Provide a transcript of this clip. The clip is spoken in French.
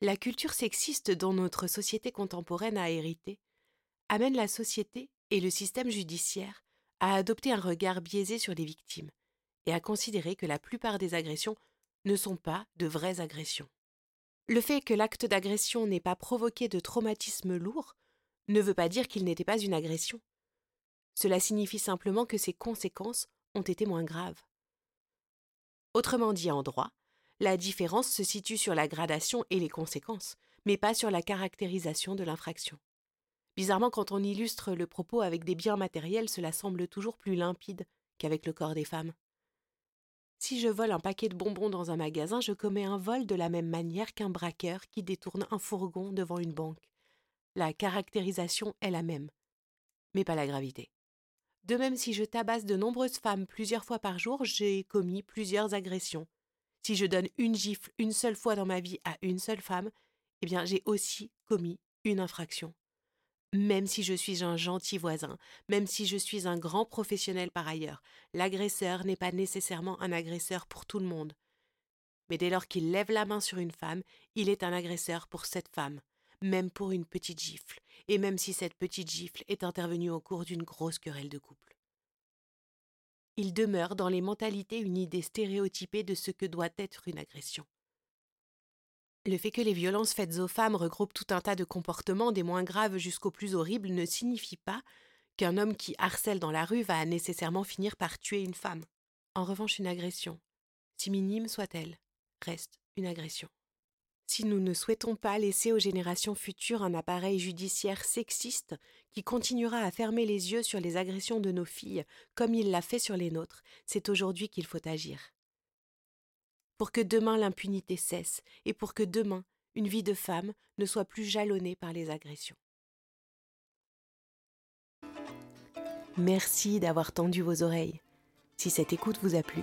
La culture sexiste dont notre société contemporaine a hérité amène la société et le système judiciaire à adopter un regard biaisé sur les victimes et à considérer que la plupart des agressions ne sont pas de vraies agressions. Le fait que l'acte d'agression n'ait pas provoqué de traumatisme lourd ne veut pas dire qu'il n'était pas une agression. Cela signifie simplement que ses conséquences ont été moins graves. Autrement dit en droit, la différence se situe sur la gradation et les conséquences, mais pas sur la caractérisation de l'infraction. Bizarrement, quand on illustre le propos avec des biens matériels, cela semble toujours plus limpide qu'avec le corps des femmes. Si je vole un paquet de bonbons dans un magasin, je commets un vol de la même manière qu'un braqueur qui détourne un fourgon devant une banque. La caractérisation est la même, mais pas la gravité. De même, si je tabasse de nombreuses femmes plusieurs fois par jour, j'ai commis plusieurs agressions, si je donne une gifle une seule fois dans ma vie à une seule femme, eh bien j'ai aussi commis une infraction. Même si je suis un gentil voisin, même si je suis un grand professionnel par ailleurs, l'agresseur n'est pas nécessairement un agresseur pour tout le monde. Mais dès lors qu'il lève la main sur une femme, il est un agresseur pour cette femme, même pour une petite gifle, et même si cette petite gifle est intervenue au cours d'une grosse querelle de couple il demeure dans les mentalités une idée stéréotypée de ce que doit être une agression. Le fait que les violences faites aux femmes regroupent tout un tas de comportements des moins graves jusqu'aux plus horribles ne signifie pas qu'un homme qui harcèle dans la rue va nécessairement finir par tuer une femme. En revanche, une agression, si minime soit-elle, reste une agression. Si nous ne souhaitons pas laisser aux générations futures un appareil judiciaire sexiste qui continuera à fermer les yeux sur les agressions de nos filles comme il l'a fait sur les nôtres, c'est aujourd'hui qu'il faut agir. Pour que demain l'impunité cesse et pour que demain une vie de femme ne soit plus jalonnée par les agressions. Merci d'avoir tendu vos oreilles. Si cette écoute vous a plu,